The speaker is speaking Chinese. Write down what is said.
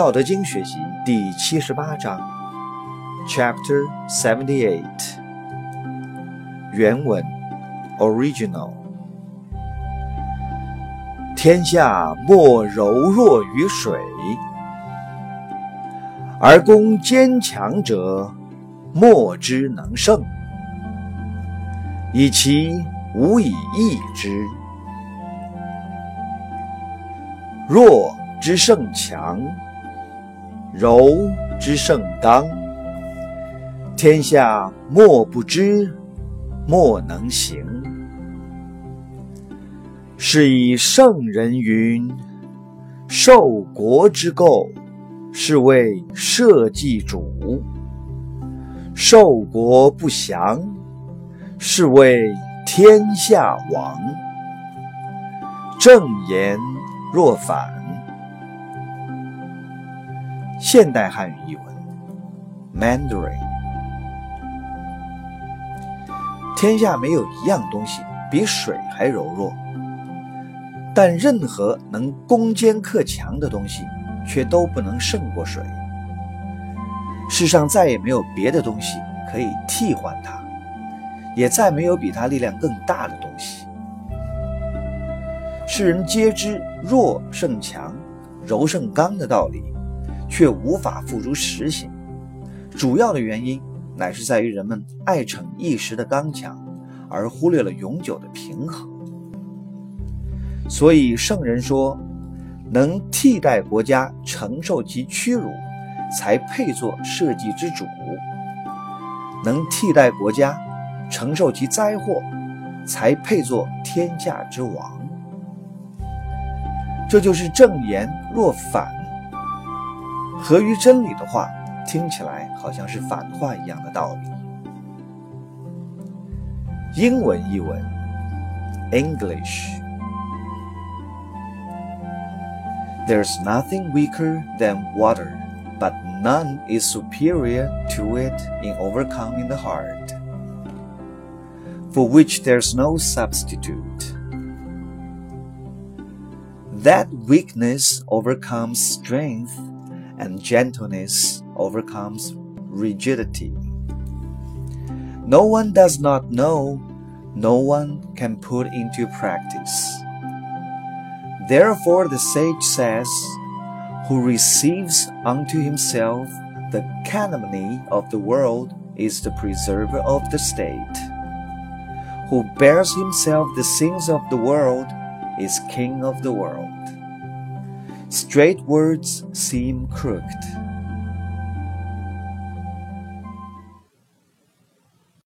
道德经学习第七十八章，Chapter Seventy Eight。原文，Original。天下莫柔弱于水，而攻坚强者，莫之能胜，以其无以易之。弱之胜强，柔之胜刚。天下莫不知，莫能行。是以圣人云：“受国之垢，是谓社稷主；受国不祥，是谓天下王。”正言若反。现代汉语译文：Mandarin。天下没有一样东西比水还柔弱。但任何能攻坚克强的东西，却都不能胜过水。世上再也没有别的东西可以替换它，也再没有比它力量更大的东西。世人皆知弱胜强、柔胜刚的道理，却无法付诸实行。主要的原因乃是在于人们爱逞一时的刚强，而忽略了永久的平衡。所以圣人说，能替代国家承受其屈辱，才配做社稷之主；能替代国家承受其灾祸，才配做天下之王。这就是正言若反，合于真理的话，听起来好像是反话一样的道理。英文译文，English。There's nothing weaker than water, but none is superior to it in overcoming the heart, for which there's no substitute. That weakness overcomes strength, and gentleness overcomes rigidity. No one does not know, no one can put into practice. Therefore, the sage says, Who receives unto himself the calumny of the world is the preserver of the state. Who bears himself the sins of the world is king of the world. Straight words seem crooked